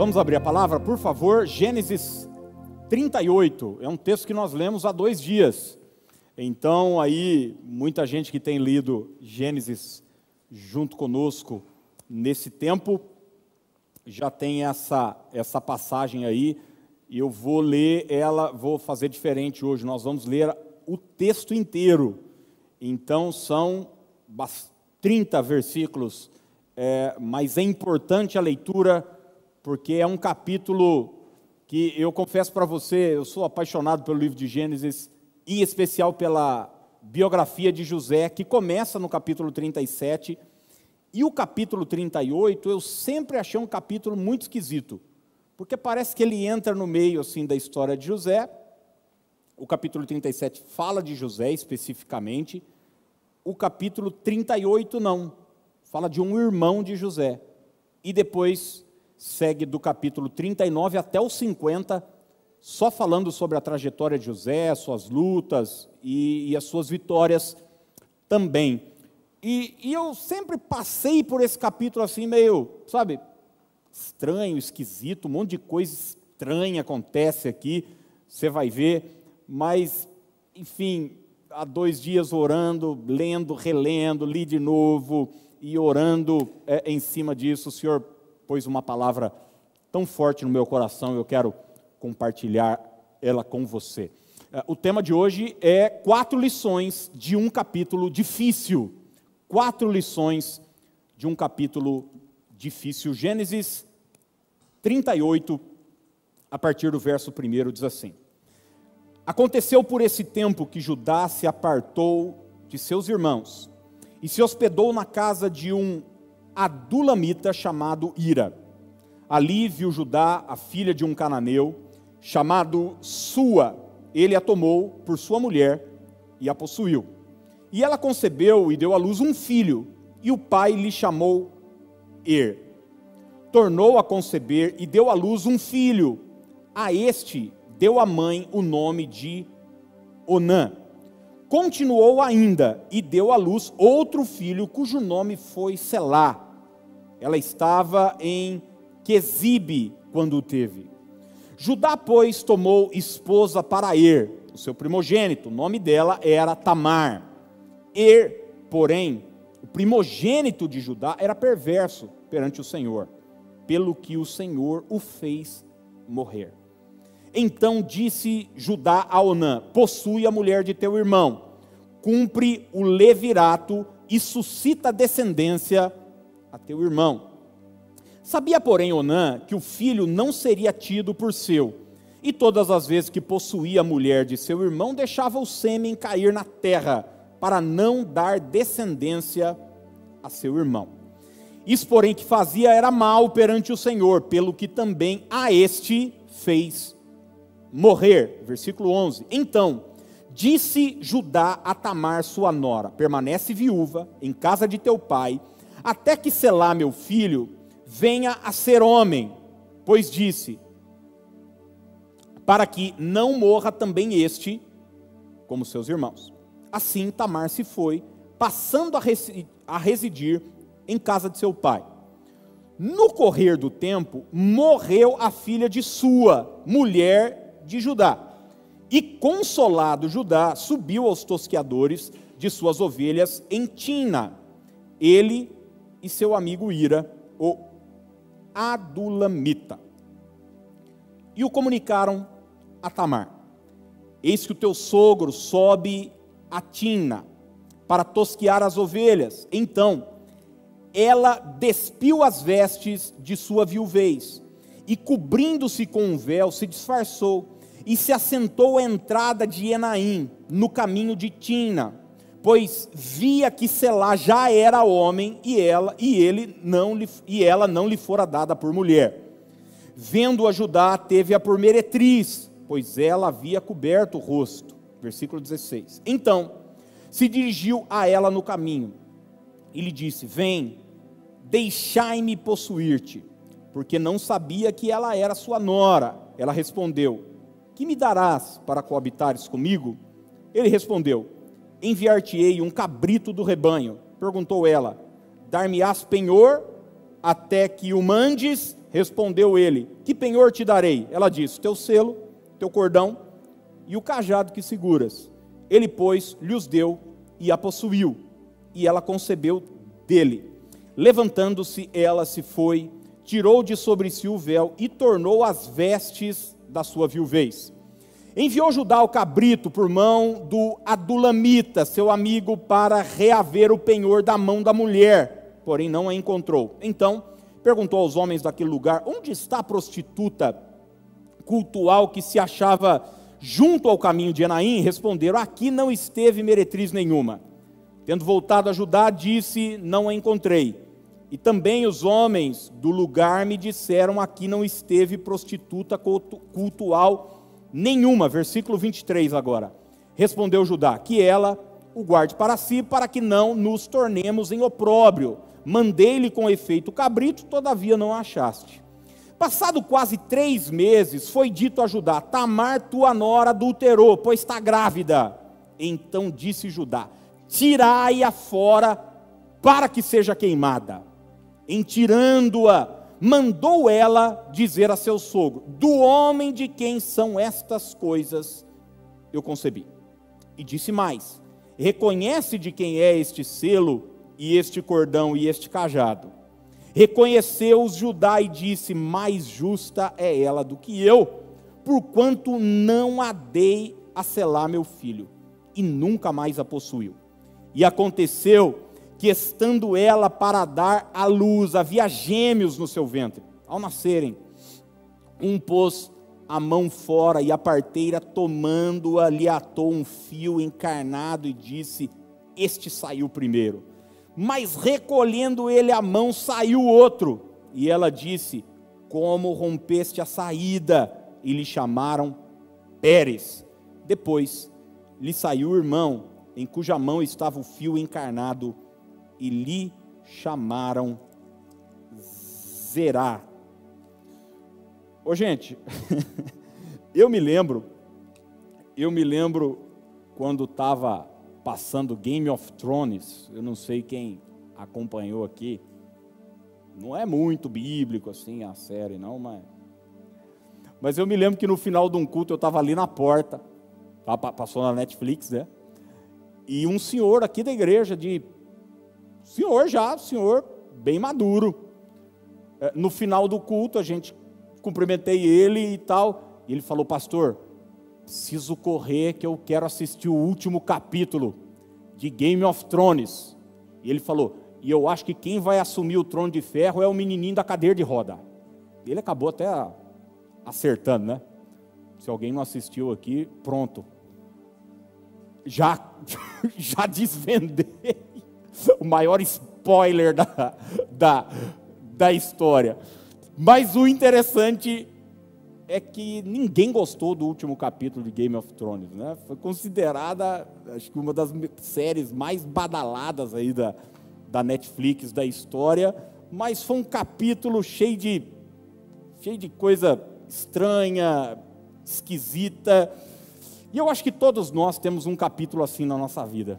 Vamos abrir a palavra, por favor, Gênesis 38. É um texto que nós lemos há dois dias. Então, aí, muita gente que tem lido Gênesis junto conosco nesse tempo já tem essa, essa passagem aí. E eu vou ler ela, vou fazer diferente hoje. Nós vamos ler o texto inteiro. Então, são 30 versículos, é, mas é importante a leitura porque é um capítulo que eu confesso para você, eu sou apaixonado pelo livro de Gênesis, em especial pela biografia de José, que começa no capítulo 37, e o capítulo 38 eu sempre achei um capítulo muito esquisito, porque parece que ele entra no meio assim da história de José. O capítulo 37 fala de José especificamente, o capítulo 38 não, fala de um irmão de José. E depois segue do capítulo 39 até o 50, só falando sobre a trajetória de José, suas lutas e, e as suas vitórias também. E, e, eu sempre passei por esse capítulo assim, meio, sabe, estranho, esquisito, um monte de coisa estranha acontece aqui, você vai ver, mas, enfim, há dois dias orando, lendo, relendo, li de novo e orando é, em cima disso, o Senhor pôs uma palavra tão forte no meu coração, eu quero compartilhar ela com você. É, o tema de hoje é quatro lições de um capítulo difícil. Quatro lições de um capítulo difícil. Gênesis 38, a partir do verso 1, diz assim: Aconteceu por esse tempo que Judá se apartou de seus irmãos e se hospedou na casa de um adulamita chamado Ira. Ali viu Judá a filha de um cananeu chamado Sua. Ele a tomou por sua mulher e a possuiu. E ela concebeu e deu à luz um filho, e o pai lhe chamou Er. Tornou a conceber e deu à luz um filho. A este deu a mãe o nome de Onã. Continuou ainda e deu à luz outro filho, cujo nome foi Selá. Ela estava em Quesibe quando o teve. Judá, pois, tomou esposa para Er, o seu primogênito. O nome dela era Tamar. Er, porém, o primogênito de Judá era perverso perante o Senhor, pelo que o Senhor o fez morrer. Então disse Judá a Onã: Possui a mulher de teu irmão, cumpre o levirato e suscita descendência a teu irmão. Sabia, porém, Onã que o filho não seria tido por seu, e todas as vezes que possuía a mulher de seu irmão, deixava o sêmen cair na terra, para não dar descendência a seu irmão. Isso, porém, que fazia era mal perante o Senhor, pelo que também a este fez morrer. Versículo 11. Então, disse Judá a Tamar, sua nora: Permanece viúva em casa de teu pai, até que Selá, meu filho, venha a ser homem. Pois disse: Para que não morra também este, como seus irmãos. Assim Tamar se foi, passando a residir em casa de seu pai. No correr do tempo, morreu a filha de sua, mulher de Judá. E consolado Judá, subiu aos tosqueadores de suas ovelhas em Tina, ele e seu amigo Ira, o Adulamita. E o comunicaram a Tamar: Eis que o teu sogro sobe a Tina para tosquear as ovelhas. Então, ela despiu as vestes de sua viuvez e, cobrindo-se com um véu, se disfarçou e se assentou à entrada de Enaim, no caminho de Tina, pois via que Selá já era homem e ela e ele não lhe, e ela não lhe fora dada por mulher. Vendo-a Judá, teve-a por meretriz, pois ela havia coberto o rosto. Versículo 16. Então, se dirigiu a ela no caminho e lhe disse: Vem, deixai-me possuir-te, porque não sabia que ela era sua nora. Ela respondeu: que me darás para coabitares comigo? Ele respondeu: Enviar-te-ei um cabrito do rebanho. Perguntou ela: Dar-me-ás penhor até que o mandes? Respondeu ele: Que penhor te darei? Ela disse: Teu selo, teu cordão e o cajado que seguras. Ele, pois, lhes deu e a possuiu, e ela concebeu dele. Levantando-se, ela se foi, tirou de sobre si o véu e tornou as vestes da sua viuvez. Enviou Judá o cabrito por mão do Adulamita, seu amigo, para reaver o penhor da mão da mulher, porém não a encontrou. Então perguntou aos homens daquele lugar: Onde está a prostituta cultual que se achava junto ao caminho de Enaim? Responderam: Aqui não esteve meretriz nenhuma. Tendo voltado a Judá, disse: Não a encontrei. E também os homens do lugar me disseram: Aqui não esteve prostituta cultual nenhuma. Versículo 23 agora. Respondeu Judá: Que ela o guarde para si, para que não nos tornemos em opróbrio. Mandei-lhe com efeito cabrito, todavia não achaste. Passado quase três meses, foi dito a Judá: Tamar, tua nora, adulterou, pois está grávida. Então disse Judá: Tirai-a fora, para que seja queimada em tirando-a, mandou ela dizer a seu sogro: Do homem de quem são estas coisas eu concebi. E disse mais: Reconhece de quem é este selo, e este cordão, e este cajado. Reconheceu-os Judá e disse: Mais justa é ela do que eu, porquanto não a dei a selar meu filho, e nunca mais a possuiu. E aconteceu que estando ela para dar à luz, havia gêmeos no seu ventre. Ao nascerem, um pôs a mão fora e a parteira, tomando-a, lhe atou um fio encarnado e disse: Este saiu primeiro. Mas recolhendo ele a mão, saiu outro. E ela disse: Como rompeste a saída? E lhe chamaram Pérez. Depois lhe saiu o irmão, em cuja mão estava o fio encarnado e lhe chamaram Zerá. Ô gente, eu me lembro, eu me lembro quando estava passando Game of Thrones, eu não sei quem acompanhou aqui, não é muito bíblico assim a série não, mas mas eu me lembro que no final de um culto eu estava ali na porta, passou na Netflix, né? E um senhor aqui da igreja de Senhor já, senhor bem maduro. É, no final do culto, a gente cumprimentei ele e tal. E ele falou, pastor, preciso correr que eu quero assistir o último capítulo de Game of Thrones. E ele falou, e eu acho que quem vai assumir o trono de ferro é o menininho da cadeira de roda. Ele acabou até acertando, né? Se alguém não assistiu aqui, pronto. Já, já desvendei o maior spoiler da, da, da história. Mas o interessante é que ninguém gostou do último capítulo de Game of Thrones, né? Foi considerada, acho que uma das séries mais badaladas aí da, da Netflix da história, mas foi um capítulo cheio de cheio de coisa estranha, esquisita. E eu acho que todos nós temos um capítulo assim na nossa vida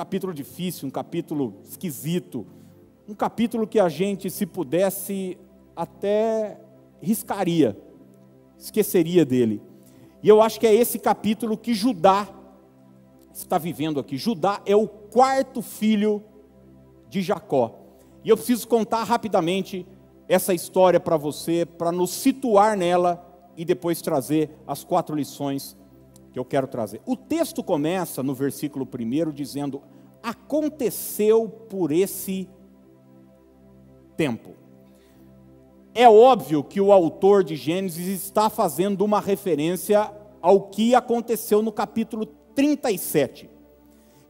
capítulo difícil, um capítulo esquisito, um capítulo que a gente, se pudesse, até riscaria, esqueceria dele. E eu acho que é esse capítulo que Judá está vivendo aqui. Judá é o quarto filho de Jacó. E eu preciso contar rapidamente essa história para você, para nos situar nela e depois trazer as quatro lições que eu quero trazer. O texto começa no versículo 1 dizendo: Aconteceu por esse tempo. É óbvio que o autor de Gênesis está fazendo uma referência ao que aconteceu no capítulo 37,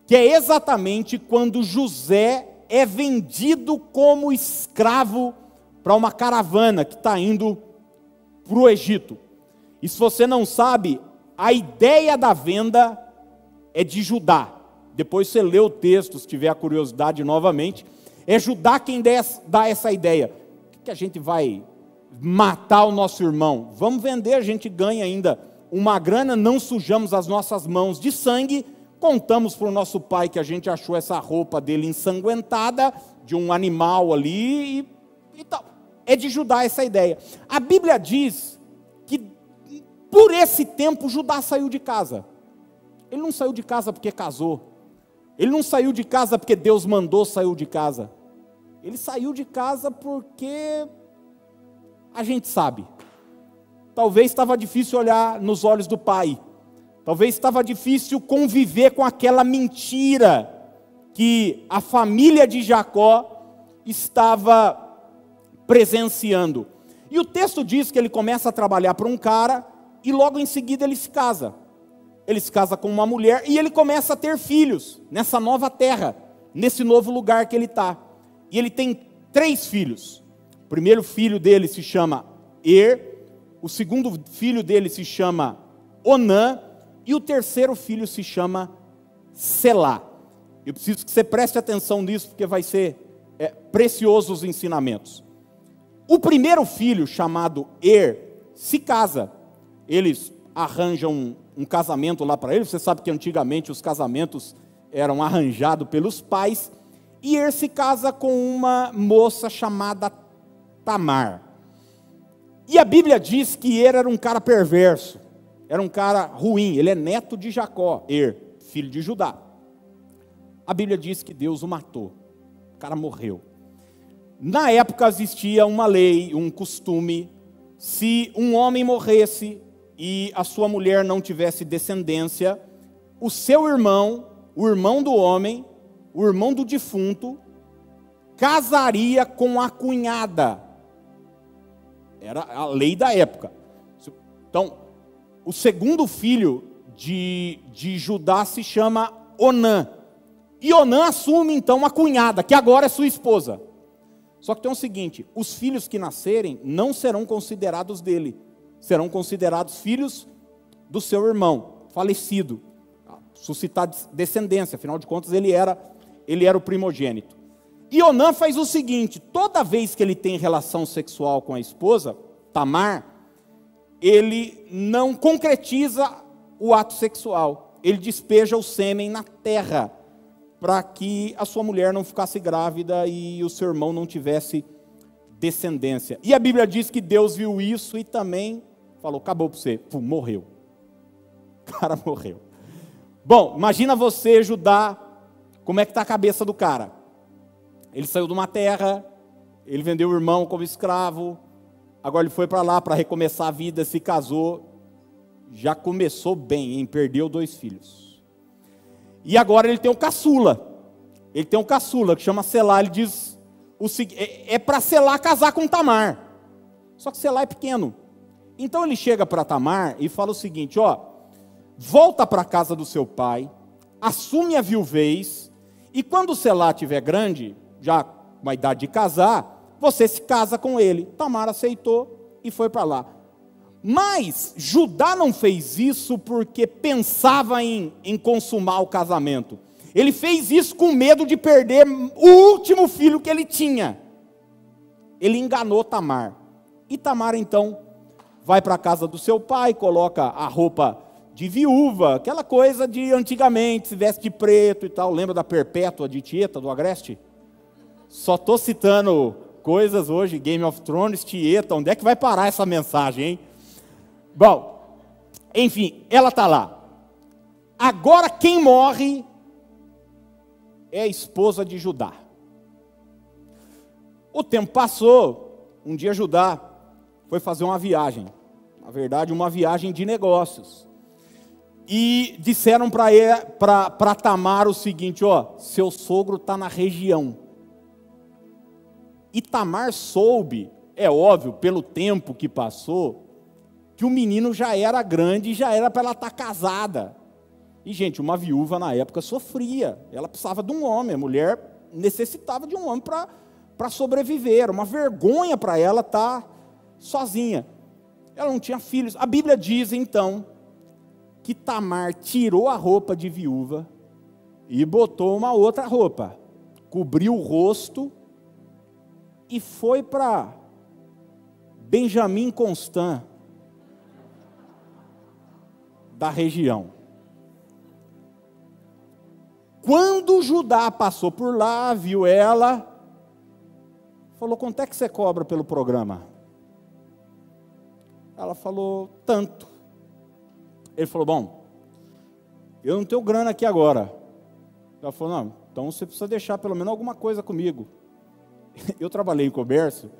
que é exatamente quando José é vendido como escravo para uma caravana que está indo para o Egito. E se você não sabe, a ideia da venda é de Judá. Depois você lê o texto, se tiver a curiosidade novamente. É Judá quem dá essa ideia. que a gente vai matar o nosso irmão? Vamos vender, a gente ganha ainda uma grana, não sujamos as nossas mãos de sangue, contamos para o nosso pai que a gente achou essa roupa dele ensanguentada, de um animal ali, e, e tal. é de Judá essa ideia. A Bíblia diz por esse tempo Judá saiu de casa. Ele não saiu de casa porque casou. Ele não saiu de casa porque Deus mandou saiu de casa. Ele saiu de casa porque a gente sabe. Talvez estava difícil olhar nos olhos do pai. Talvez estava difícil conviver com aquela mentira que a família de Jacó estava presenciando. E o texto diz que ele começa a trabalhar para um cara e logo em seguida ele se casa. Ele se casa com uma mulher e ele começa a ter filhos nessa nova terra, nesse novo lugar que ele está. E ele tem três filhos. O primeiro filho dele se chama Er, o segundo filho dele se chama Onã e o terceiro filho se chama Selá. Eu preciso que você preste atenção nisso, porque vai ser é, precioso os ensinamentos. O primeiro filho, chamado Er, se casa. Eles arranjam um, um casamento lá para ele. Você sabe que antigamente os casamentos eram arranjados pelos pais. E Er se casa com uma moça chamada Tamar. E a Bíblia diz que Er era um cara perverso, era um cara ruim. Ele é neto de Jacó, Er, filho de Judá. A Bíblia diz que Deus o matou. O cara morreu. Na época existia uma lei, um costume, se um homem morresse e a sua mulher não tivesse descendência, o seu irmão, o irmão do homem, o irmão do defunto, casaria com a cunhada. Era a lei da época. Então, o segundo filho de, de Judá se chama Onã. E Onã assume então a cunhada, que agora é sua esposa. Só que tem o seguinte: os filhos que nascerem não serão considerados dele, serão considerados filhos do seu irmão, falecido, suscitar descendência, afinal de contas ele era, ele era o primogênito. E Onã faz o seguinte: toda vez que ele tem relação sexual com a esposa, Tamar, ele não concretiza o ato sexual, ele despeja o sêmen na terra para que a sua mulher não ficasse grávida e o seu irmão não tivesse descendência. E a Bíblia diz que Deus viu isso e também falou: acabou para você, Pum, morreu. O cara morreu. Bom, imagina você ajudar, como é que está a cabeça do cara. Ele saiu de uma terra, ele vendeu o irmão como escravo, agora ele foi para lá para recomeçar a vida, se casou, já começou bem, hein? perdeu dois filhos. E agora ele tem um caçula. Ele tem um caçula que chama Selá. Ele diz: o, é, é para Selá casar com Tamar. Só que Selá é pequeno. Então ele chega para Tamar e fala o seguinte: ó, volta para a casa do seu pai, assume a viuvez, e quando Selá tiver grande, já com a idade de casar, você se casa com ele. Tamar aceitou e foi para lá. Mas Judá não fez isso porque pensava em, em consumar o casamento. Ele fez isso com medo de perder o último filho que ele tinha. Ele enganou Tamar. E Tamar então vai para a casa do seu pai, coloca a roupa de viúva, aquela coisa de antigamente, se veste de preto e tal. Lembra da Perpétua de Tieta, do Agreste? Só estou citando coisas hoje, Game of Thrones, Tieta, onde é que vai parar essa mensagem, hein? Bom, enfim, ela está lá. Agora quem morre é a esposa de Judá. O tempo passou, um dia Judá foi fazer uma viagem, na verdade, uma viagem de negócios. E disseram para Tamar o seguinte: ó, seu sogro está na região. E Tamar soube, é óbvio, pelo tempo que passou, que o menino já era grande e já era para ela estar tá casada. E, gente, uma viúva na época sofria, ela precisava de um homem, a mulher necessitava de um homem para sobreviver, uma vergonha para ela estar tá sozinha. Ela não tinha filhos. A Bíblia diz, então, que Tamar tirou a roupa de viúva e botou uma outra roupa, cobriu o rosto e foi para Benjamim Constant, da região. Quando Judá passou por lá, viu ela, Falou: quanto é que você cobra pelo programa? Ela falou: tanto. Ele falou: bom, eu não tenho grana aqui agora. Ela falou: não, então você precisa deixar pelo menos alguma coisa comigo. Eu trabalhei em comércio,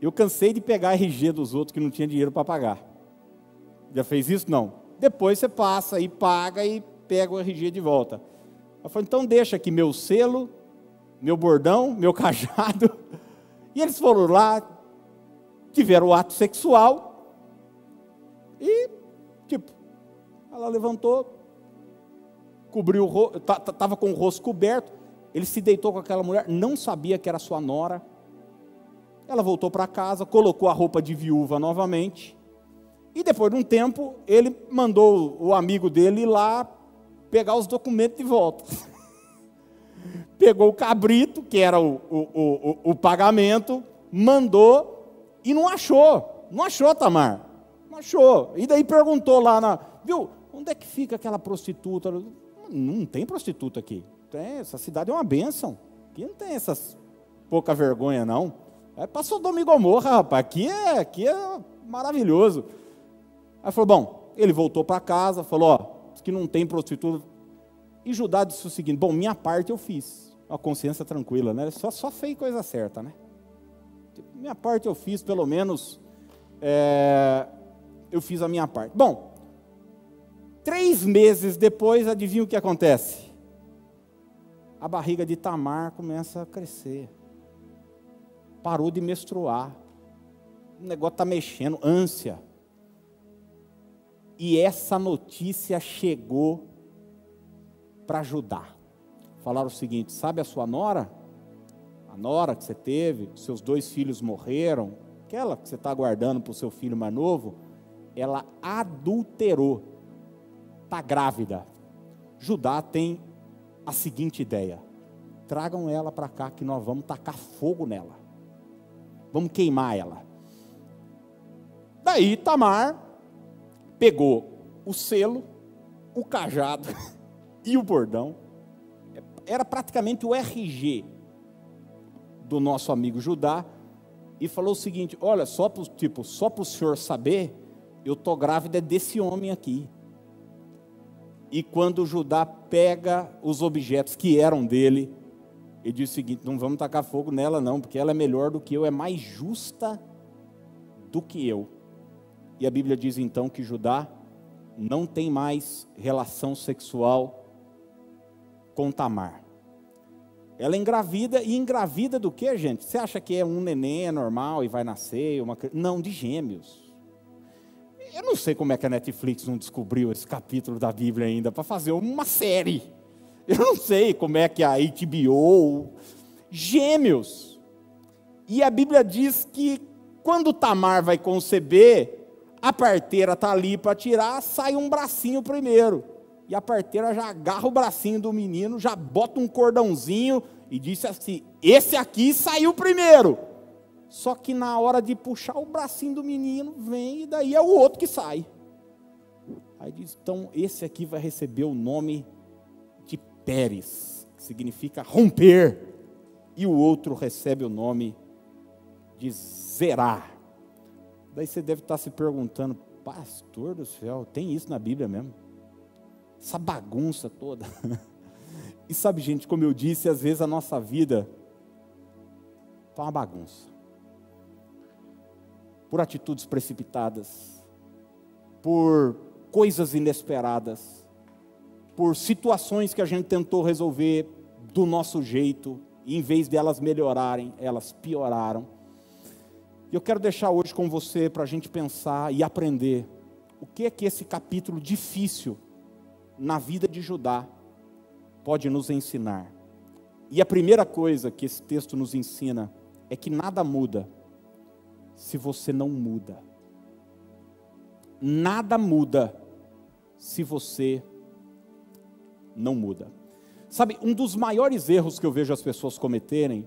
eu cansei de pegar RG dos outros que não tinha dinheiro para pagar. Já fez isso? Não. Depois você passa e paga e pega o RG de volta. Ela falou: então deixa aqui meu selo, meu bordão, meu cajado. E eles foram lá, tiveram o ato sexual e, tipo, ela levantou, cobriu o rosto, estava com o rosto coberto, ele se deitou com aquela mulher, não sabia que era sua nora. Ela voltou para casa, colocou a roupa de viúva novamente. E depois de um tempo, ele mandou o amigo dele ir lá pegar os documentos de volta. Pegou o cabrito, que era o, o, o, o, pagamento, mandou e não achou. Não achou, Tamar. Achou. E daí perguntou lá na. Viu, onde é que fica aquela prostituta? Não tem prostituta aqui. Tem, essa cidade é uma bênção. Aqui não tem essas pouca vergonha, não. É passou Domingo Gomorra, rapaz. Aqui é, aqui é maravilhoso. Aí falou: bom, ele voltou para casa, falou: ó, que não tem prostituta. E Judá disse o seguinte: bom, minha parte eu fiz. Uma consciência tranquila, né? Só, só fez coisa certa, né? Minha parte eu fiz, pelo menos é, eu fiz a minha parte. Bom, três meses depois, adivinha o que acontece? a barriga de Tamar começa a crescer. Parou de menstruar. O negócio está mexendo, ânsia. E essa notícia chegou para ajudar. Falaram o seguinte: sabe a sua nora? A nora que você teve, seus dois filhos morreram, aquela que você está aguardando para o seu filho mais novo, ela adulterou, está grávida. Judá tem a seguinte ideia: tragam ela para cá que nós vamos tacar fogo nela. Vamos queimar ela. Daí Tamar pegou o selo, o cajado e o bordão. Era praticamente o RG do nosso amigo Judá e falou o seguinte: "Olha, só para tipo, só para o senhor saber, eu tô grávida desse homem aqui. E quando Judá pega os objetos que eram dele, ele diz o seguinte: não vamos tacar fogo nela, não, porque ela é melhor do que eu, é mais justa do que eu. E a Bíblia diz então que Judá não tem mais relação sexual com Tamar. Ela é engravida, e engravida do que, gente? Você acha que é um neném é normal e vai nascer? Uma... Não, de gêmeos. Eu não sei como é que a Netflix não descobriu esse capítulo da Bíblia ainda para fazer uma série. Eu não sei como é que a HBO. Gêmeos. E a Bíblia diz que quando Tamar vai conceber, a parteira está ali para tirar, sai um bracinho primeiro. E a parteira já agarra o bracinho do menino, já bota um cordãozinho e disse assim: Esse aqui saiu primeiro. Só que na hora de puxar o bracinho do menino, vem e daí é o outro que sai. Aí diz: então esse aqui vai receber o nome de Pérez, que significa romper, e o outro recebe o nome de Zerá. Daí você deve estar se perguntando, pastor do céu, tem isso na Bíblia mesmo? Essa bagunça toda. E sabe, gente, como eu disse, às vezes a nossa vida está uma bagunça por atitudes precipitadas, por coisas inesperadas, por situações que a gente tentou resolver do nosso jeito, e em vez de elas melhorarem, elas pioraram. E eu quero deixar hoje com você para a gente pensar e aprender o que é que esse capítulo difícil na vida de Judá pode nos ensinar. E a primeira coisa que esse texto nos ensina é que nada muda se você não muda. Nada muda se você não muda. Sabe, um dos maiores erros que eu vejo as pessoas cometerem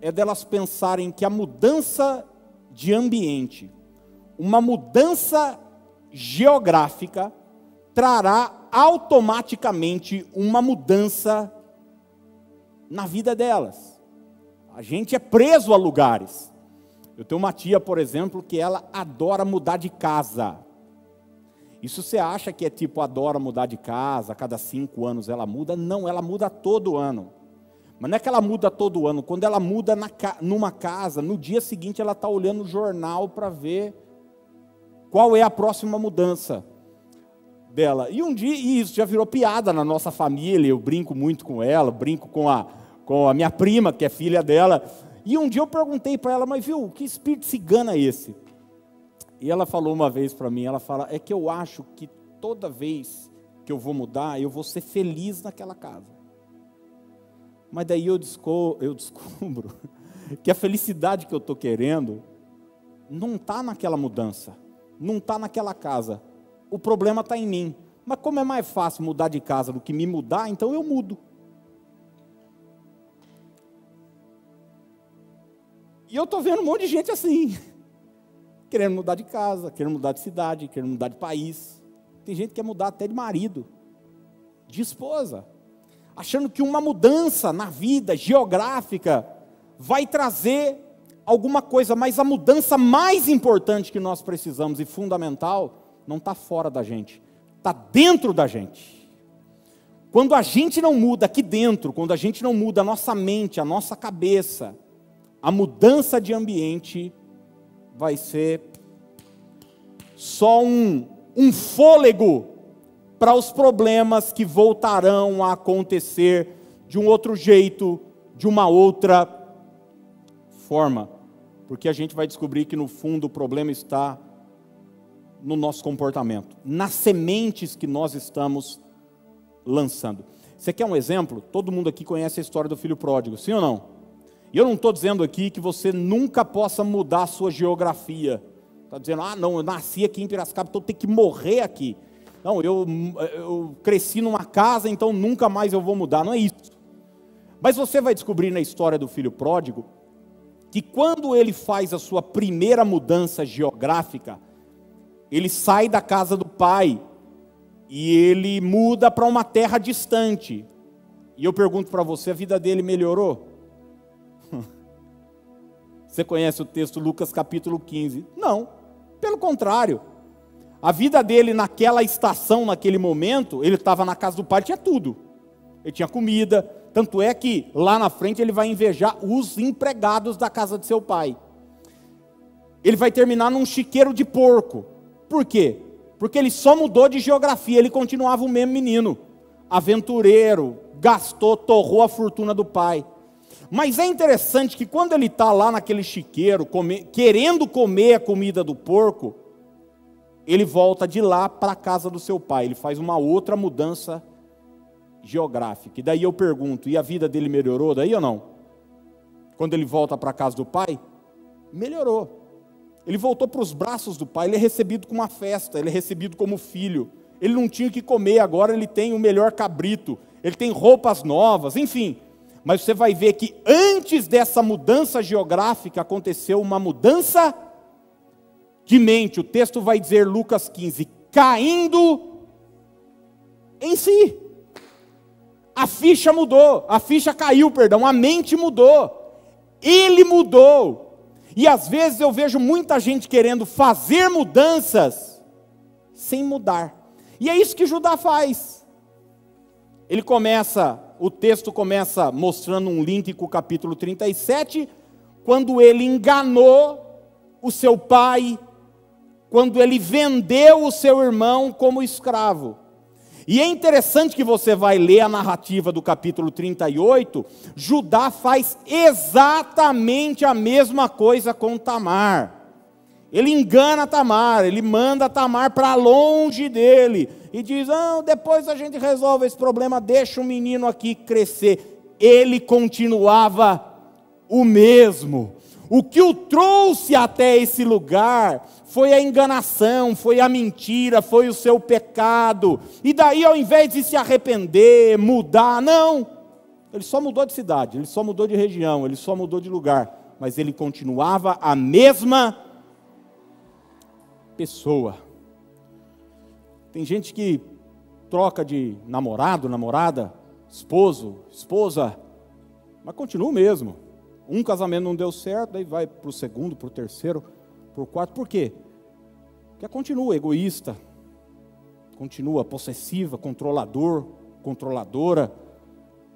é delas pensarem que a mudança de ambiente, uma mudança geográfica, trará automaticamente uma mudança na vida delas. A gente é preso a lugares. Eu tenho uma tia, por exemplo, que ela adora mudar de casa. Isso você acha que é tipo, adora mudar de casa, a cada cinco anos ela muda? Não, ela muda todo ano. Mas não é que ela muda todo ano, quando ela muda na, numa casa, no dia seguinte ela está olhando o jornal para ver qual é a próxima mudança dela. E um dia, e isso já virou piada na nossa família, eu brinco muito com ela, brinco com a, com a minha prima, que é filha dela. E um dia eu perguntei para ela, mas viu, que espírito cigano é esse? E ela falou uma vez para mim, ela fala, é que eu acho que toda vez que eu vou mudar, eu vou ser feliz naquela casa. Mas daí eu, eu descubro que a felicidade que eu estou querendo não está naquela mudança, não está naquela casa. O problema está em mim. Mas como é mais fácil mudar de casa do que me mudar, então eu mudo. E eu estou vendo um monte de gente assim querendo mudar de casa, querendo mudar de cidade, querendo mudar de país. Tem gente que quer mudar até de marido, de esposa, achando que uma mudança na vida geográfica vai trazer alguma coisa, mas a mudança mais importante que nós precisamos e fundamental não está fora da gente, está dentro da gente. Quando a gente não muda aqui dentro, quando a gente não muda a nossa mente, a nossa cabeça, a mudança de ambiente vai ser só um, um fôlego para os problemas que voltarão a acontecer de um outro jeito, de uma outra forma. Porque a gente vai descobrir que no fundo o problema está no nosso comportamento, nas sementes que nós estamos lançando. Você quer um exemplo? Todo mundo aqui conhece a história do filho pródigo, sim ou não? E eu não estou dizendo aqui que você nunca possa mudar a sua geografia. Está dizendo, ah, não, eu nasci aqui em Piracicaba, então eu tenho que morrer aqui. Não, eu, eu cresci numa casa, então nunca mais eu vou mudar. Não é isso. Mas você vai descobrir na história do filho pródigo que quando ele faz a sua primeira mudança geográfica, ele sai da casa do pai e ele muda para uma terra distante. E eu pergunto para você: a vida dele melhorou? Você conhece o texto Lucas capítulo 15? Não, pelo contrário. A vida dele naquela estação, naquele momento, ele estava na casa do pai, tinha tudo. Ele tinha comida, tanto é que lá na frente ele vai invejar os empregados da casa de seu pai. Ele vai terminar num chiqueiro de porco. Por quê? Porque ele só mudou de geografia, ele continuava o mesmo menino, aventureiro, gastou, torrou a fortuna do pai. Mas é interessante que quando ele está lá naquele chiqueiro, querendo comer a comida do porco, ele volta de lá para a casa do seu pai. Ele faz uma outra mudança geográfica. E daí eu pergunto: e a vida dele melhorou daí ou não? Quando ele volta para a casa do pai? Melhorou. Ele voltou para os braços do pai, ele é recebido com uma festa, ele é recebido como filho. Ele não tinha o que comer, agora ele tem o melhor cabrito, ele tem roupas novas, enfim mas você vai ver que antes dessa mudança geográfica aconteceu uma mudança de mente. O texto vai dizer, Lucas 15, caindo em si. A ficha mudou, a ficha caiu, perdão, a mente mudou. Ele mudou. E às vezes eu vejo muita gente querendo fazer mudanças sem mudar. E é isso que Judá faz. Ele começa o texto começa mostrando um link com o capítulo 37, quando ele enganou o seu pai, quando ele vendeu o seu irmão como escravo. E é interessante que você vai ler a narrativa do capítulo 38, Judá faz exatamente a mesma coisa com Tamar. Ele engana Tamar, ele manda Tamar para longe dele e diz: ah, depois a gente resolve esse problema, deixa o menino aqui crescer. Ele continuava o mesmo. O que o trouxe até esse lugar foi a enganação, foi a mentira, foi o seu pecado. E daí, ao invés de se arrepender, mudar, não. Ele só mudou de cidade, ele só mudou de região, ele só mudou de lugar. Mas ele continuava a mesma pessoa. Tem gente que troca de namorado, namorada, esposo, esposa, mas continua o mesmo. Um casamento não deu certo, daí vai para o segundo, para o terceiro, para o quarto. Por quê? Porque continua egoísta, continua possessiva, controlador, controladora.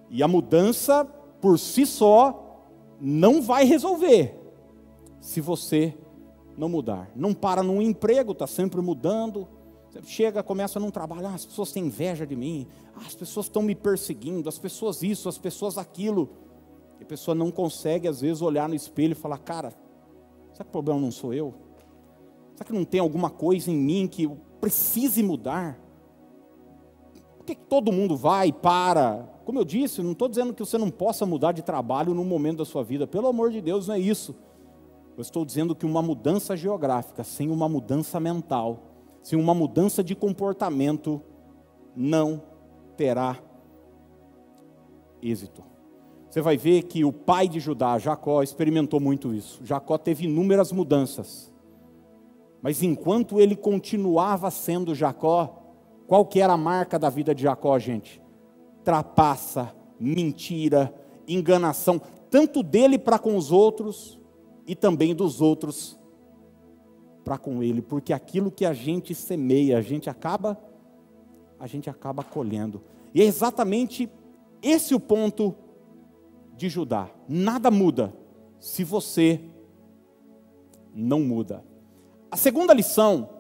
E a mudança por si só não vai resolver se você não mudar. Não para num emprego, está sempre mudando. Você chega, começa num trabalho, ah, as pessoas têm inveja de mim, ah, as pessoas estão me perseguindo, as pessoas isso, as pessoas aquilo. E a pessoa não consegue, às vezes, olhar no espelho e falar, cara, será que o problema não sou eu? Será que não tem alguma coisa em mim que eu precise mudar? Por que todo mundo vai e para? Como eu disse, não estou dizendo que você não possa mudar de trabalho num momento da sua vida. Pelo amor de Deus, não é isso. Eu estou dizendo que uma mudança geográfica, sem uma mudança mental, sem uma mudança de comportamento, não terá êxito. Você vai ver que o pai de Judá, Jacó, experimentou muito isso. Jacó teve inúmeras mudanças. Mas enquanto ele continuava sendo Jacó, qual que era a marca da vida de Jacó, gente? Trapaça, mentira, enganação, tanto dele para com os outros e também dos outros para com ele, porque aquilo que a gente semeia, a gente acaba a gente acaba colhendo. E é exatamente esse o ponto de Judá. Nada muda se você não muda. A segunda lição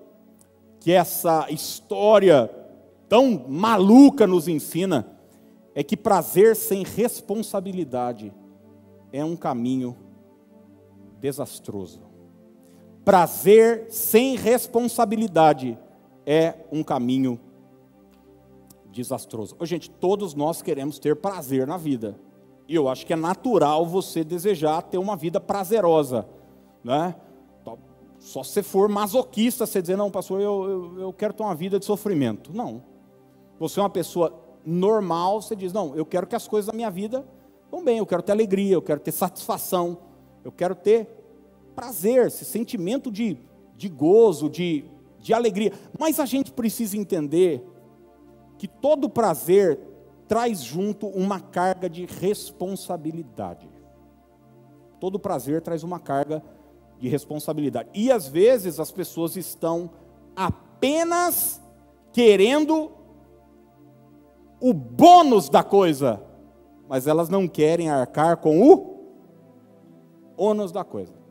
que essa história tão maluca nos ensina é que prazer sem responsabilidade é um caminho desastroso. Prazer sem responsabilidade é um caminho desastroso. Oh, gente, todos nós queremos ter prazer na vida. E eu acho que é natural você desejar ter uma vida prazerosa, né? Só se for masoquista, você dizer, não, pastor, eu, eu, eu quero ter uma vida de sofrimento. Não. Você é uma pessoa normal, você diz: não, eu quero que as coisas da minha vida vão bem, eu quero ter alegria, eu quero ter satisfação, eu quero ter prazer, esse sentimento de, de gozo, de, de alegria. Mas a gente precisa entender que todo prazer traz junto uma carga de responsabilidade. Todo prazer traz uma carga de responsabilidade. E às vezes as pessoas estão apenas querendo o bônus da coisa, mas elas não querem arcar com o ônus da coisa.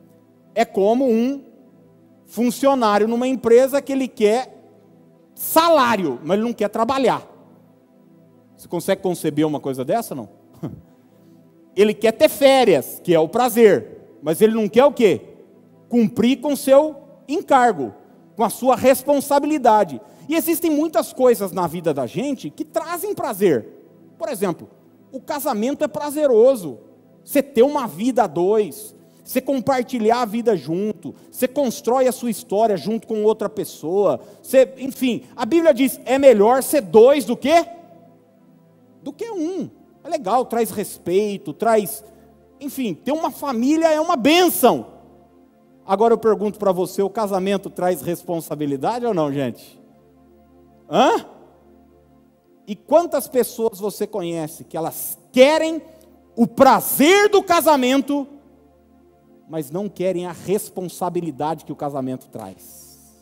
É como um funcionário numa empresa que ele quer salário, mas ele não quer trabalhar. Você consegue conceber uma coisa dessa, não? Ele quer ter férias, que é o prazer, mas ele não quer o quê? Cumprir com seu encargo, com a sua responsabilidade. E existem muitas coisas na vida da gente que trazem prazer. Por exemplo, o casamento é prazeroso. Você ter uma vida a dois, você compartilhar a vida junto, você constrói a sua história junto com outra pessoa. Você, enfim, a Bíblia diz: é melhor ser dois do que do que um. É legal, traz respeito, traz, enfim, ter uma família é uma bênção. Agora eu pergunto para você: o casamento traz responsabilidade ou não, gente? Hã? E quantas pessoas você conhece que elas querem o prazer do casamento, mas não querem a responsabilidade que o casamento traz?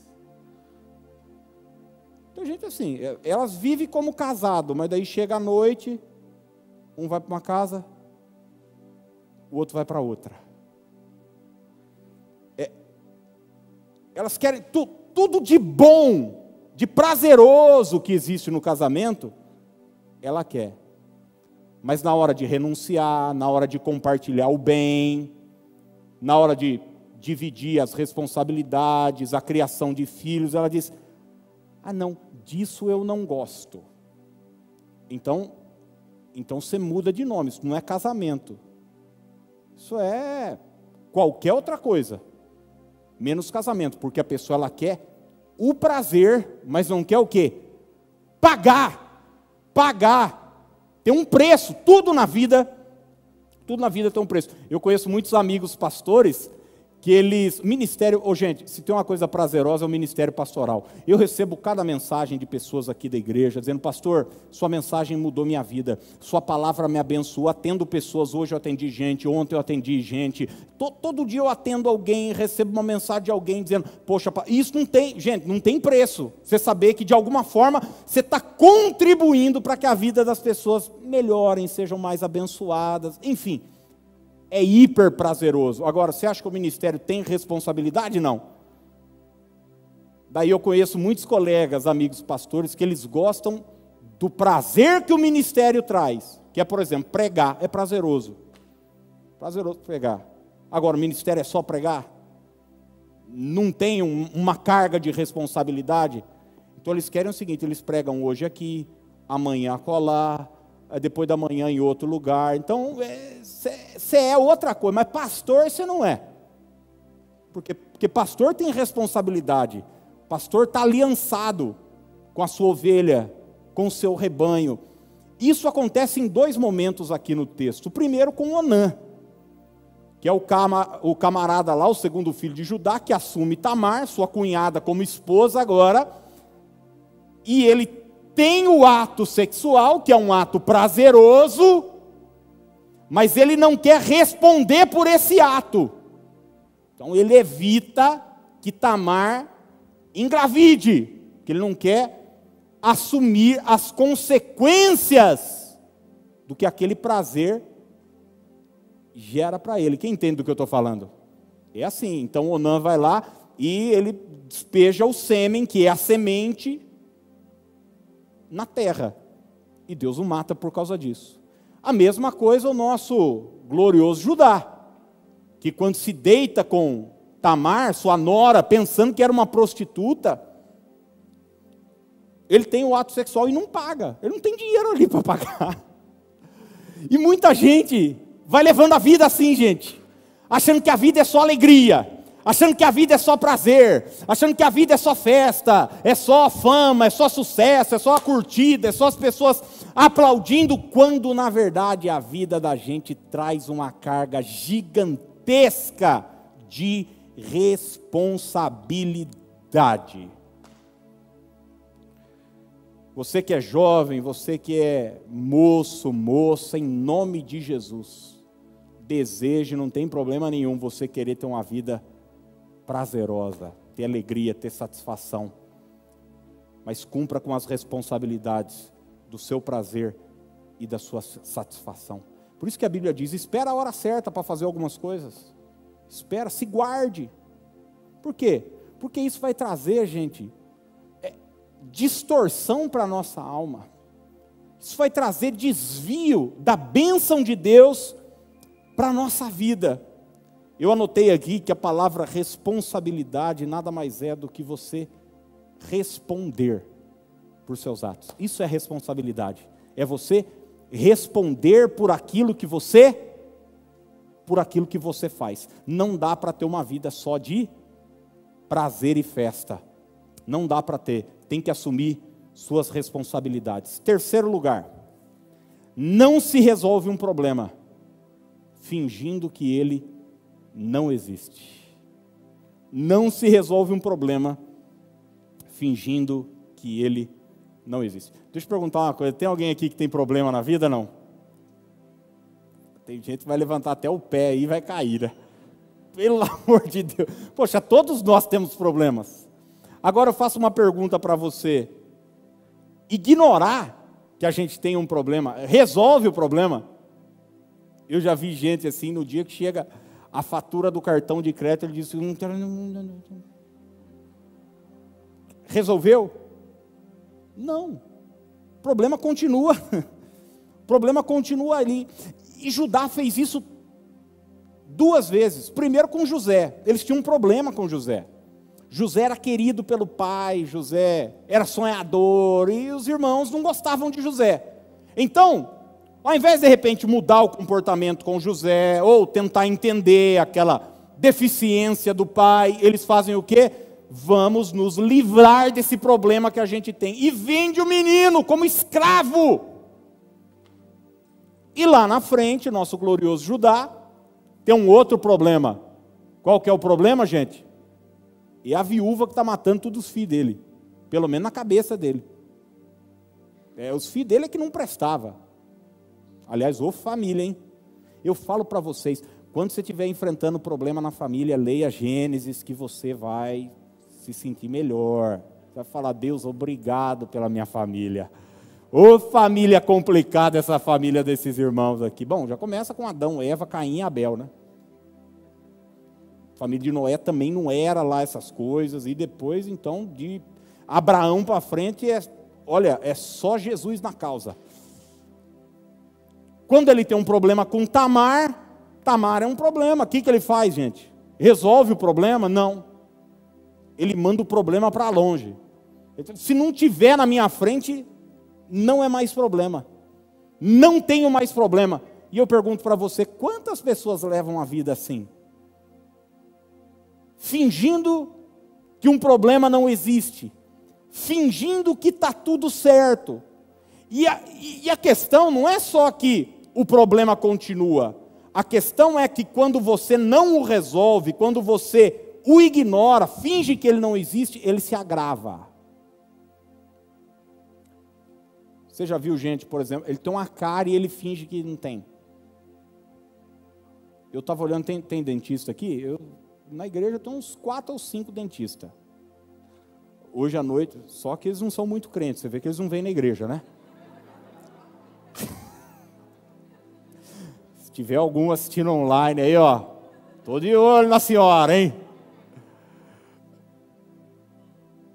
Tem gente assim, é, elas vivem como casado, mas daí chega a noite, um vai para uma casa, o outro vai para outra. É, elas querem tu, tudo de bom de prazeroso que existe no casamento, ela quer. Mas na hora de renunciar, na hora de compartilhar o bem, na hora de dividir as responsabilidades, a criação de filhos, ela diz: "Ah, não, disso eu não gosto". Então, então você muda de nome, isso não é casamento. Isso é qualquer outra coisa, menos casamento, porque a pessoa ela quer o prazer, mas não quer o quê? Pagar. Pagar. Tem um preço, tudo na vida, tudo na vida tem um preço. Eu conheço muitos amigos pastores que eles. Ministério. Oh, gente, se tem uma coisa prazerosa é o ministério pastoral. Eu recebo cada mensagem de pessoas aqui da igreja dizendo: Pastor, sua mensagem mudou minha vida, sua palavra me abençoou. Atendo pessoas. Hoje eu atendi gente, ontem eu atendi gente. Todo, todo dia eu atendo alguém, recebo uma mensagem de alguém dizendo: Poxa, isso não tem. Gente, não tem preço. Você saber que de alguma forma você está contribuindo para que a vida das pessoas melhorem, sejam mais abençoadas. Enfim é hiper prazeroso. Agora, você acha que o ministério tem responsabilidade? Não. Daí eu conheço muitos colegas, amigos pastores, que eles gostam do prazer que o ministério traz, que é, por exemplo, pregar, é prazeroso. Prazeroso pregar. Agora, o ministério é só pregar? Não tem um, uma carga de responsabilidade? Então eles querem o seguinte: eles pregam hoje aqui, amanhã colar, depois da manhã em outro lugar. Então, você é, é outra coisa, mas pastor você não é. Porque, porque pastor tem responsabilidade. Pastor está aliançado com a sua ovelha, com o seu rebanho. Isso acontece em dois momentos aqui no texto. O primeiro com Onã, que é o, cama, o camarada lá, o segundo filho de Judá, que assume Tamar, sua cunhada, como esposa agora, e ele tem o ato sexual, que é um ato prazeroso, mas ele não quer responder por esse ato. Então ele evita que Tamar engravide, que ele não quer assumir as consequências do que aquele prazer gera para ele. Quem entende do que eu estou falando? É assim. Então Onã vai lá e ele despeja o sêmen, que é a semente, na terra. E Deus o mata por causa disso. A mesma coisa o nosso glorioso Judá, que quando se deita com Tamar, sua nora, pensando que era uma prostituta, ele tem o ato sexual e não paga. Ele não tem dinheiro ali para pagar. E muita gente vai levando a vida assim, gente, achando que a vida é só alegria achando que a vida é só prazer, achando que a vida é só festa, é só fama, é só sucesso, é só a curtida, é só as pessoas aplaudindo, quando na verdade a vida da gente traz uma carga gigantesca de responsabilidade. Você que é jovem, você que é moço, moça, em nome de Jesus, deseje, não tem problema nenhum você querer ter uma vida prazerosa, ter alegria, ter satisfação. Mas cumpra com as responsabilidades do seu prazer e da sua satisfação. Por isso que a Bíblia diz: espera a hora certa para fazer algumas coisas. Espera, se guarde. Por quê? Porque isso vai trazer, gente, é, distorção para a nossa alma. Isso vai trazer desvio da bênção de Deus para a nossa vida. Eu anotei aqui que a palavra responsabilidade nada mais é do que você responder por seus atos. Isso é responsabilidade. É você responder por aquilo que você por aquilo que você faz. Não dá para ter uma vida só de prazer e festa. Não dá para ter. Tem que assumir suas responsabilidades. Terceiro lugar, não se resolve um problema fingindo que ele não existe. Não se resolve um problema fingindo que ele não existe. Deixa eu perguntar uma coisa: tem alguém aqui que tem problema na vida? Não? Tem gente que vai levantar até o pé e vai cair. Né? Pelo amor de Deus. Poxa, todos nós temos problemas. Agora eu faço uma pergunta para você. Ignorar que a gente tem um problema resolve o problema? Eu já vi gente assim no dia que chega a fatura do cartão de crédito, ele disse: Resolveu? Não. O problema continua. O problema continua ali. E Judá fez isso duas vezes. Primeiro com José. Eles tinham um problema com José. José era querido pelo pai, José era sonhador, e os irmãos não gostavam de José. Então, ao invés de repente mudar o comportamento com José, ou tentar entender aquela deficiência do pai, eles fazem o quê? Vamos nos livrar desse problema que a gente tem. E vende o menino como escravo. E lá na frente, nosso glorioso Judá tem um outro problema. Qual que é o problema, gente? É a viúva que está matando todos os filhos dele. Pelo menos na cabeça dele. É, os filhos dele é que não prestava. Aliás, ô família, hein? Eu falo para vocês, quando você estiver enfrentando problema na família, leia Gênesis que você vai se sentir melhor. Você vai falar, Deus, obrigado pela minha família. Ô família complicada essa família desses irmãos aqui. Bom, já começa com Adão, Eva, Caim e Abel, né? Família de Noé também não era lá essas coisas. E depois, então, de Abraão para frente, é, olha, é só Jesus na causa. Quando ele tem um problema com Tamar, Tamar é um problema. O que, que ele faz, gente? Resolve o problema? Não. Ele manda o problema para longe. Se não tiver na minha frente, não é mais problema. Não tenho mais problema. E eu pergunto para você: quantas pessoas levam a vida assim? Fingindo que um problema não existe, fingindo que está tudo certo. E a, e a questão não é só que o problema continua. A questão é que quando você não o resolve, quando você o ignora, finge que ele não existe, ele se agrava. Você já viu gente, por exemplo, ele tem uma cara e ele finge que não tem. Eu estava olhando, tem, tem, dentista aqui? Eu, na igreja tem uns quatro ou cinco dentistas. Hoje à noite, só que eles não são muito crentes, você vê que eles não vêm na igreja, né? tiver algum assistindo online aí, ó, tô de olho na senhora, hein?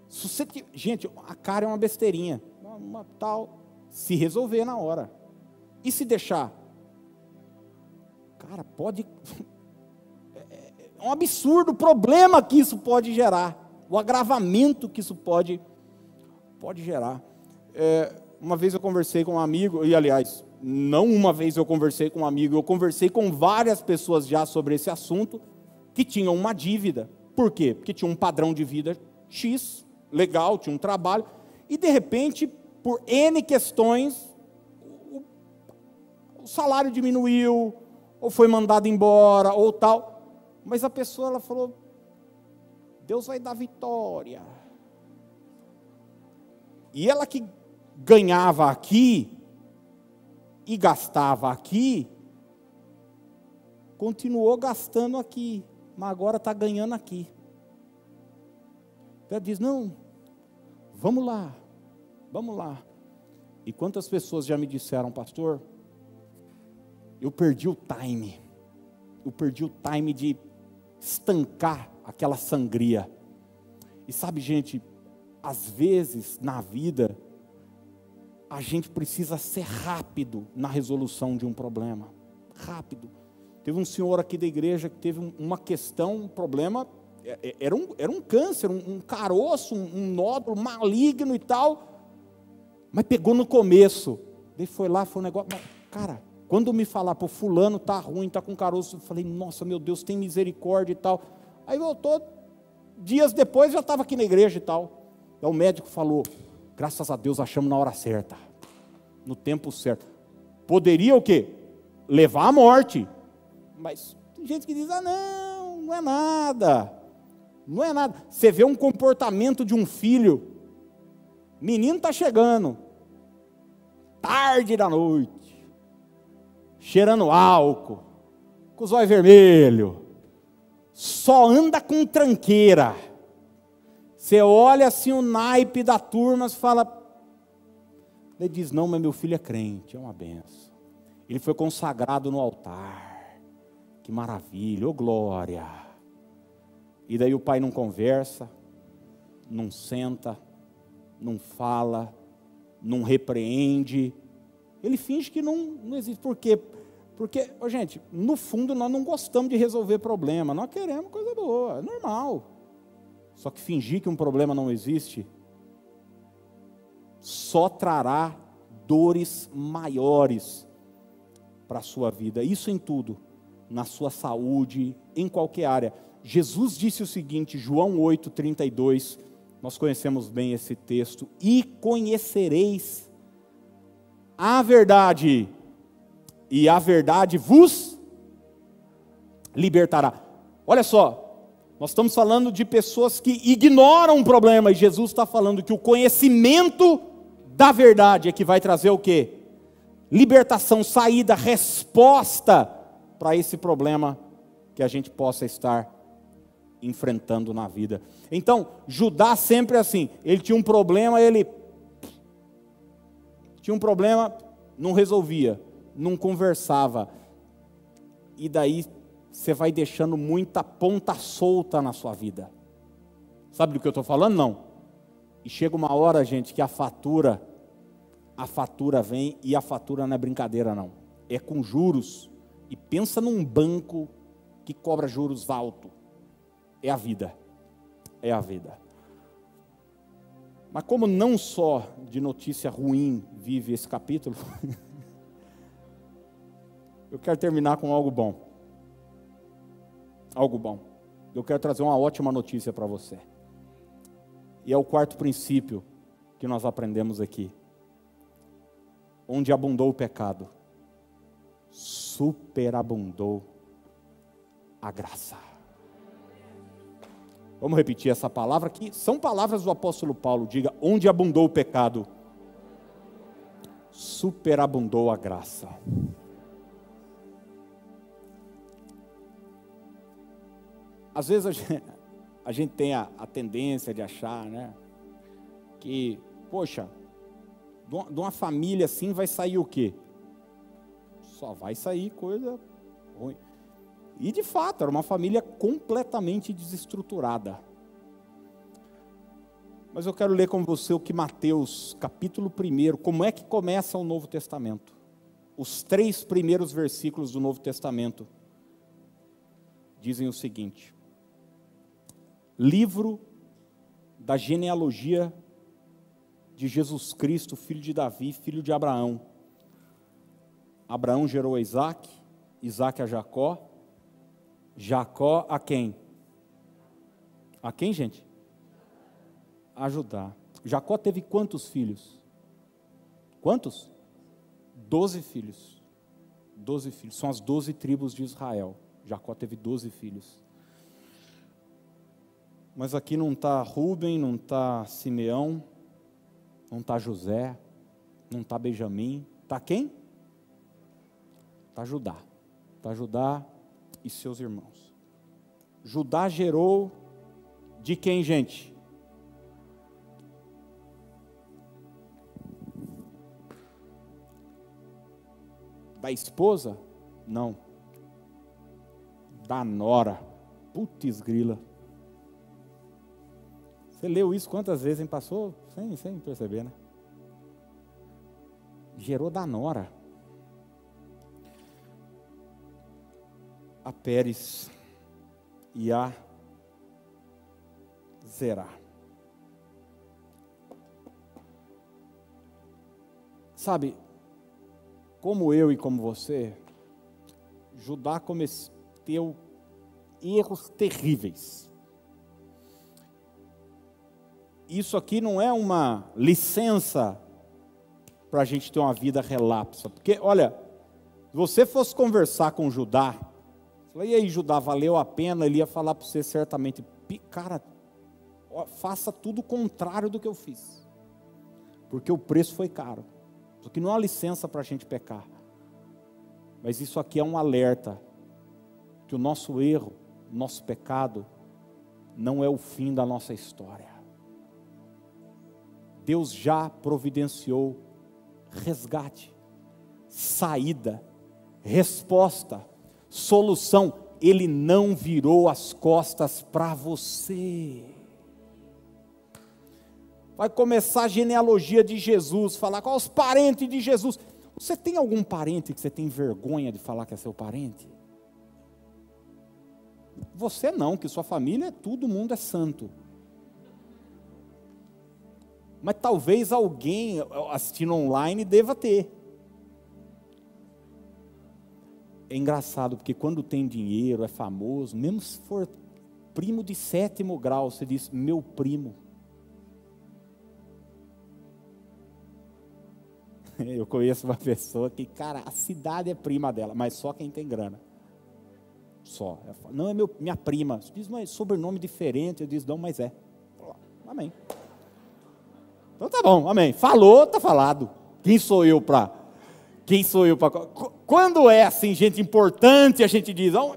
Se você, gente, a cara é uma besteirinha, uma, uma tal, se resolver na hora. E se deixar? Cara, pode. É um absurdo o problema que isso pode gerar, o agravamento que isso pode, pode gerar. É, uma vez eu conversei com um amigo, e aliás, não uma vez eu conversei com um amigo, eu conversei com várias pessoas já sobre esse assunto que tinham uma dívida. Por quê? Porque tinha um padrão de vida X, legal, tinha um trabalho, e de repente, por N questões, o, o salário diminuiu, ou foi mandado embora, ou tal. Mas a pessoa ela falou: Deus vai dar vitória. E ela que ganhava aqui, e gastava aqui, continuou gastando aqui, mas agora está ganhando aqui. Ela diz: não, vamos lá, vamos lá. E quantas pessoas já me disseram, pastor, eu perdi o time, eu perdi o time de estancar aquela sangria. E sabe, gente, às vezes na vida, a gente precisa ser rápido na resolução de um problema. Rápido. Teve um senhor aqui da igreja que teve uma questão, um problema, é, é, era um, era um câncer, um, um caroço, um, um nódulo maligno e tal, mas pegou no começo. Ele foi lá, foi um negócio. Mas, cara, quando me falar, pô, fulano tá ruim, tá com caroço, eu falei, nossa, meu Deus, tem misericórdia e tal. Aí voltou, dias depois já estava aqui na igreja e tal. Então o médico falou, Graças a Deus achamos na hora certa, no tempo certo. Poderia o quê? Levar à morte. Mas tem gente que diz: ah, não, não é nada. Não é nada. Você vê um comportamento de um filho, menino está chegando, tarde da noite, cheirando álcool, com os olhos vermelhos, só anda com tranqueira você olha assim o naipe da turma e fala. Ele diz: Não, mas meu filho é crente, é uma benção. Ele foi consagrado no altar. Que maravilha, ô oh, glória. E daí o pai não conversa, não senta, não fala, não repreende. Ele finge que não, não existe. Por quê? Porque, oh, gente, no fundo nós não gostamos de resolver problema, nós queremos coisa boa, é normal. Só que fingir que um problema não existe só trará dores maiores para a sua vida. Isso em tudo, na sua saúde, em qualquer área. Jesus disse o seguinte, João 8:32, nós conhecemos bem esse texto, e conhecereis a verdade, e a verdade vos libertará. Olha só, nós estamos falando de pessoas que ignoram o problema, e Jesus está falando que o conhecimento da verdade é que vai trazer o quê? Libertação, saída, resposta para esse problema que a gente possa estar enfrentando na vida. Então, Judá sempre assim, ele tinha um problema, ele tinha um problema, não resolvia, não conversava. E daí você vai deixando muita ponta solta na sua vida. Sabe do que eu estou falando? Não. E chega uma hora, gente, que a fatura, a fatura vem e a fatura não é brincadeira, não. É com juros. E pensa num banco que cobra juros alto. É a vida. É a vida. Mas como não só de notícia ruim vive esse capítulo, eu quero terminar com algo bom. Algo bom. Eu quero trazer uma ótima notícia para você. E é o quarto princípio que nós aprendemos aqui. Onde abundou o pecado, superabundou a graça. Vamos repetir essa palavra que são palavras do apóstolo Paulo. Diga: onde abundou o pecado, superabundou a graça. Às vezes a gente, a gente tem a, a, tendência de achar, né, que, poxa, de uma família assim vai sair o quê? só vai sair coisa ruim. E de fato, era uma família completamente desestruturada. Mas eu quero ler com você o que Mateus, capítulo 1, como é que começa o Novo Testamento. Os três primeiros versículos do Novo Testamento dizem o seguinte: Livro da genealogia de Jesus Cristo, filho de Davi, filho de Abraão Abraão gerou a Isaac, Isaac a Jacó, Jacó a quem? A quem, gente? A Judá. Jacó teve quantos filhos? Quantos? Doze filhos. Doze filhos. São as doze tribos de Israel. Jacó teve doze filhos. Mas aqui não está Rubem, não está Simeão, não está José, não está Benjamim. Está quem? Está Judá. Está Judá e seus irmãos. Judá gerou de quem, gente? Da esposa? Não. Da nora. Putz grila. Você leu isso quantas vezes, hein? Passou sem, sem perceber, né? Gerou da nora. a Pérez e a Zerá. Sabe, como eu e como você, Judá cometeu erros terríveis. Isso aqui não é uma licença para a gente ter uma vida relapsa. Porque, olha, se você fosse conversar com Judá, e aí, Judá, valeu a pena? Ele ia falar para você certamente, cara, faça tudo o contrário do que eu fiz, porque o preço foi caro. Isso aqui não é uma licença para a gente pecar, mas isso aqui é um alerta que o nosso erro, nosso pecado, não é o fim da nossa história. Deus já providenciou resgate, saída, resposta solução. Ele não virou as costas para você. Vai começar a genealogia de Jesus, falar qual os parentes de Jesus. Você tem algum parente que você tem vergonha de falar que é seu parente? Você não, que sua família, todo mundo é santo. Mas talvez alguém assistindo online deva ter. é engraçado, porque quando tem dinheiro, é famoso, mesmo se for primo de sétimo grau, você diz, meu primo. Eu conheço uma pessoa que, cara, a cidade é prima dela, mas só quem tem grana. só. Não, é meu, minha prima. Diz, mas sobrenome diferente. Eu disse, não, mas é. Amém. Então tá bom, amém. Falou, tá falado. Quem sou eu para. Quem sou eu para. Quando é assim, gente importante, a gente diz. Oh,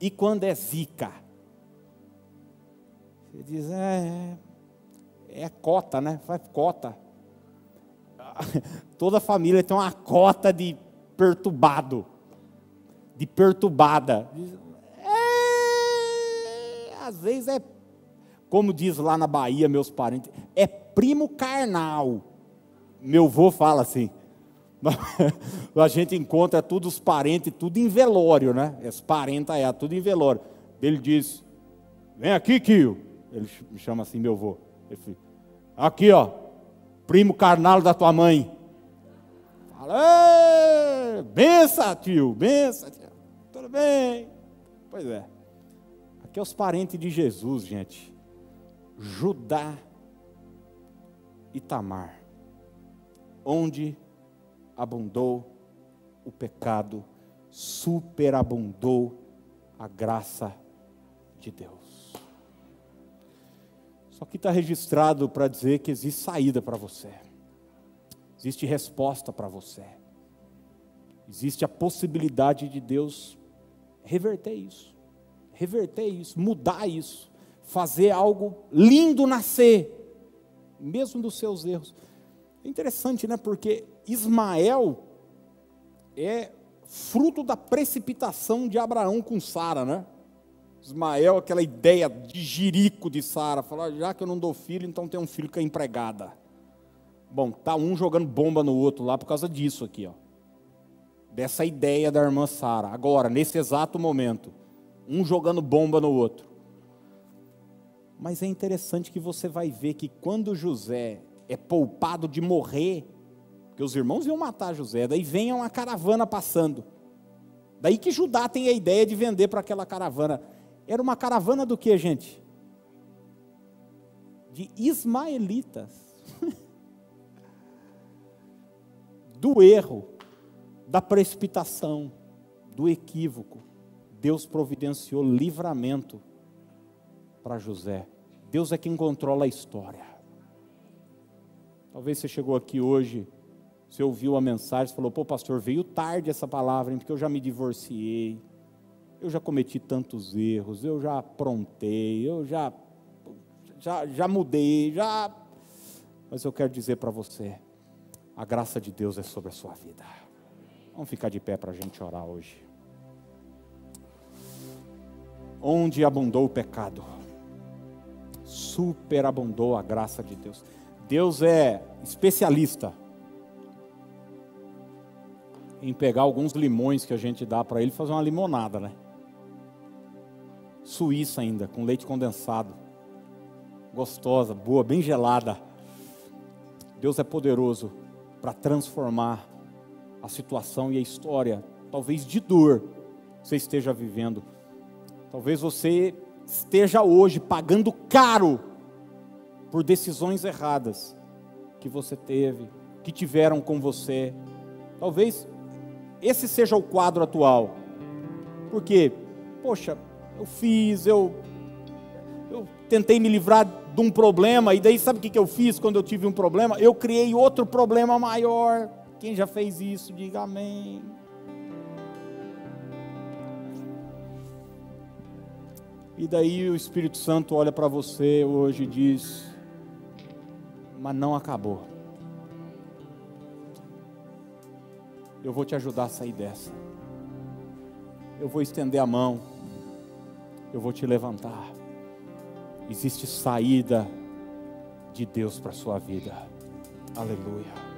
e quando é zica? Você diz, é, é, é cota, né? Faz cota. Toda família tem uma cota de perturbado, de perturbada. É, às vezes é, como diz lá na Bahia, meus parentes, é primo carnal. Meu avô fala assim. a gente encontra tudo os parentes, tudo em velório, né? Esse parente é tudo em velório. Ele diz: Vem aqui, Kio. Ele me chama assim, meu avô. Ele, aqui, ó, primo carnal da tua mãe. Fala, bença, tio, bença, tio. Tudo bem? Pois é. Aqui é os parentes de Jesus, gente. Judá e Tamar. Onde abundou o pecado, superabundou a graça de Deus. Só que está registrado para dizer que existe saída para você, existe resposta para você, existe a possibilidade de Deus reverter isso, reverter isso, mudar isso, fazer algo lindo nascer, mesmo dos seus erros. É interessante, né? Porque Ismael é fruto da precipitação de Abraão com Sara, né? Ismael, aquela ideia de jirico de Sara, falar, já que eu não dou filho, então tem um filho que é empregada. Bom, tá um jogando bomba no outro lá por causa disso aqui, ó. Dessa ideia da irmã Sara. Agora, nesse exato momento, um jogando bomba no outro. Mas é interessante que você vai ver que quando José é poupado de morrer, porque os irmãos iam matar José, daí vem uma caravana passando. Daí que Judá tem a ideia de vender para aquela caravana. Era uma caravana do que, gente? De ismaelitas. do erro, da precipitação, do equívoco. Deus providenciou livramento para José. Deus é quem controla a história. Talvez você chegou aqui hoje, você ouviu a mensagem, falou: pô, pastor, veio tarde essa palavra, hein, porque eu já me divorciei, eu já cometi tantos erros, eu já aprontei, eu já, já, já mudei, já. Mas eu quero dizer para você: a graça de Deus é sobre a sua vida. Vamos ficar de pé para a gente orar hoje. Onde abundou o pecado, superabundou a graça de Deus. Deus é especialista em pegar alguns limões que a gente dá para ele e fazer uma limonada, né? Suíça ainda, com leite condensado. Gostosa, boa, bem gelada. Deus é poderoso para transformar a situação e a história, talvez de dor, você esteja vivendo. Talvez você esteja hoje pagando caro por decisões erradas que você teve, que tiveram com você. Talvez esse seja o quadro atual. Porque, poxa, eu fiz, eu, eu tentei me livrar de um problema, e daí sabe o que eu fiz quando eu tive um problema? Eu criei outro problema maior. Quem já fez isso, diga amém. E daí o Espírito Santo olha para você hoje e diz: mas não acabou. Eu vou te ajudar a sair dessa. Eu vou estender a mão. Eu vou te levantar. Existe saída de Deus para a sua vida. Aleluia.